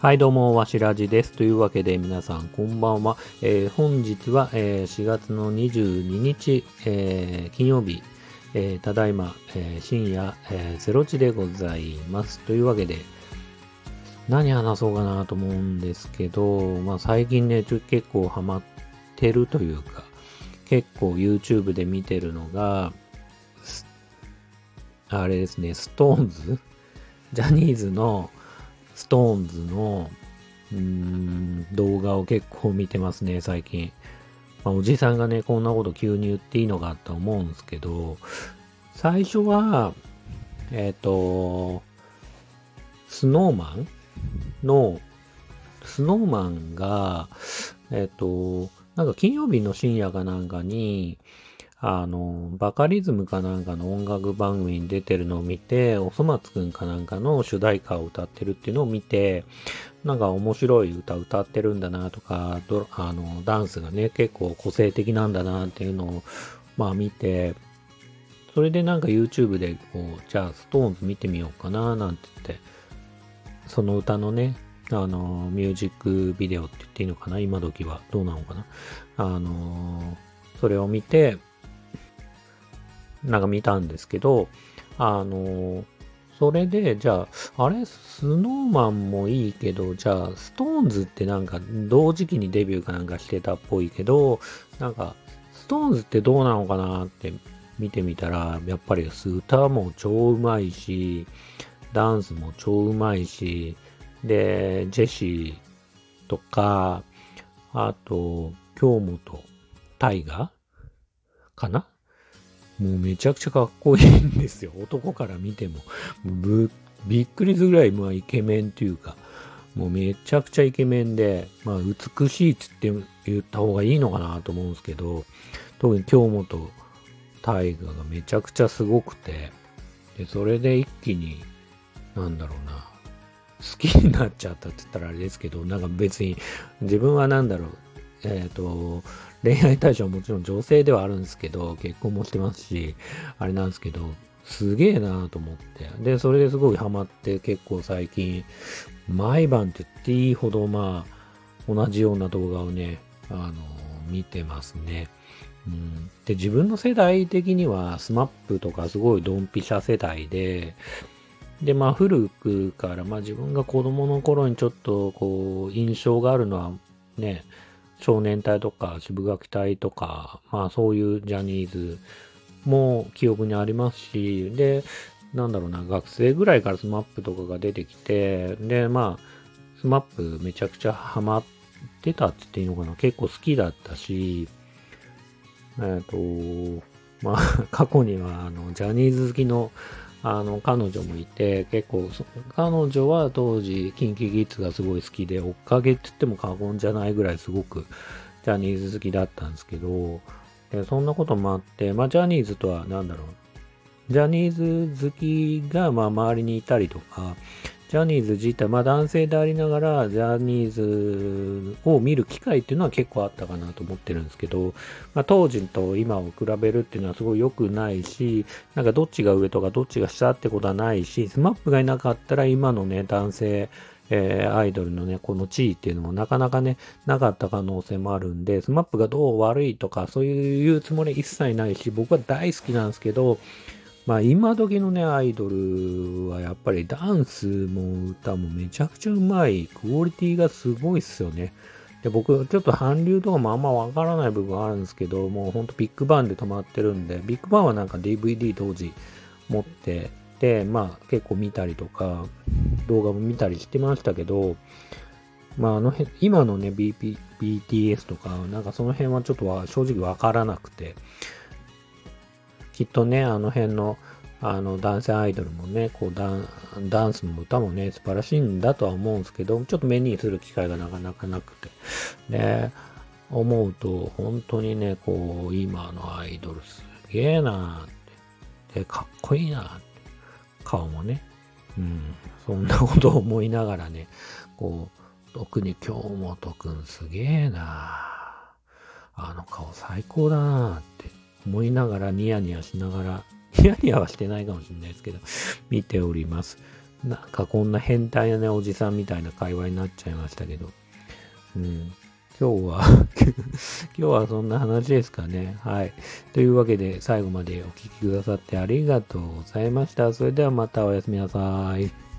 はい、どうも、わしらじです。というわけで、皆さん、こんばんは。えー本日は、えー4月の22日、えー金曜日、えただいま、え深夜、えー0時でございます。というわけで、何話そうかなと思うんですけど、まあ、最近ね、結構ハマってるというか、結構 YouTube で見てるのが、あれですね、 SixTONES？ジャニーズの SixTONES のうーん動画を結構見てますね、最近。まあ、おじさんがね、こんなこと急に言っていいのかと思うんですけど、最初は、えっ、と、 Snow Man の、 Snow Man が、えっ、と、なんか金曜日の深夜かなんかに、あの、バカリズムかなんかの音楽番組に出てるのを見て、おそ松くんかなんかの主題歌を歌ってるっていうのを見て、なんか面白い歌歌ってるんだなとか、あの、ダンスがね、結構個性的なんだなっていうのを、まあ見て、それでなんか YouTube でこう、じゃあストーンズ見てみようかななんて言って、その歌のね、あの、ミュージックビデオって言っていいのかな今時は。どうなのかなあの、それを見て、なんか見たんですけど、あの、それで、じゃあ、あれ、 Snow Man もいいけど、じゃあ、 SixTONES ってなんか同時期にデビューかなんかしてたっぽいけど、なんか、 SixTONES ってどうなのかなって見てみたら、やっぱり歌も超うまいし、ダンスも超うまいし、で、ジェシーとか、あと、京本大河かな？もうめちゃくちゃかっこいいんですよ。男から見ても。ぶびっくりするぐらい、まあイケメンっていうか、もうめちゃくちゃイケメンで、まあ美しいっつって言った方がいいのかなと思うんですけど、特に京本大河がめちゃくちゃすごくて、で、それで一気に、なんだろうな、好きになっちゃったって言ったらあれですけど、なんか別に自分はなんだろう、えっ、と、恋愛対象はもちろん女性ではあるんですけど、結婚もしてますし、あれなんですけど、すげえなと思って。で、それですごいハマって結構最近、毎晩って言っていいほどまあ、同じような動画をね、あの、見てますね。うん、で、自分の世代的には、 SMAP とかすごいドンピシャ世代で、で、まあ古くから、まあ自分が子供の頃にちょっとこう、印象があるのはね、少年隊とかシブがき隊とか、まあそういうジャニーズも記憶にありますし、で、なんだろうな、学生ぐらいから SMAP とかが出てきて、で、まあ、 SMAP めちゃくちゃハマってたって言っていいのかな、結構好きだったし、えっ、と、まあ、過去には、あの、ジャニーズ好きの、あの、彼女もいて、結構、彼女は当時、キンキキッズがすごい好きで、追っかけって言っても過言じゃないぐらいすごく、ジャニーズ好きだったんですけど、そんなこともあって、まあ、ジャニーズとは、何だろう、ジャニーズ好きが、まあ、周りにいたりとか、ジャニーズ自体、まあ男性でありながら、ジャニーズを見る機会っていうのは結構あったかなと思ってるんですけど、まあ当時と今を比べるっていうのはすごい良くないし、なんかどっちが上とかどっちが下ってことはないし、 SMAP がいなかったら今のね、男性、えーアイドルのね、この地位っていうのもなかなかね、なかった可能性もあるんで、 SMAP がどう悪いとか、そういうつもり一切ないし、僕は大好きなんですけど、まあ今時のね、アイドルはやっぱりダンスも歌もめちゃくちゃうまい、クオリティがすごいっすよね。で僕、ちょっと韓流とかもあんまわからない部分あるんですけど、もうほんとビッグバンで止まってるんで、ビッグバンはなんか DVD 当時持ってて、まあ結構見たりとか、動画も見たりしてましたけど、まああの辺、今のね、BP、BTS とか、なんかその辺はちょっとは正直わからなくて、きっとね、あの辺の、あの、男性アイドルもね、こうダン、ダンスも歌もね、素晴らしいんだとは思うんですけど、ちょっと目にする機会がなかなかなくて。で、思うと、本当にね、こう、今のアイドルすげえなーって。で、かっこいいなーって。顔もね。うん。そんなことを思いながらね、こう、特に京本くんすげえなーあの顔最高だなーって思いながらニヤニヤしながら、ニヤニヤはしてないかもしれないですけど、見ております。なんかこんな変態なね、おじさんみたいな会話になっちゃいましたけど。うん。今日は 今日はそんな話ですかね。はい。というわけで、最後までお聴きくださってありがとうございました。それではまたおやすみなさい。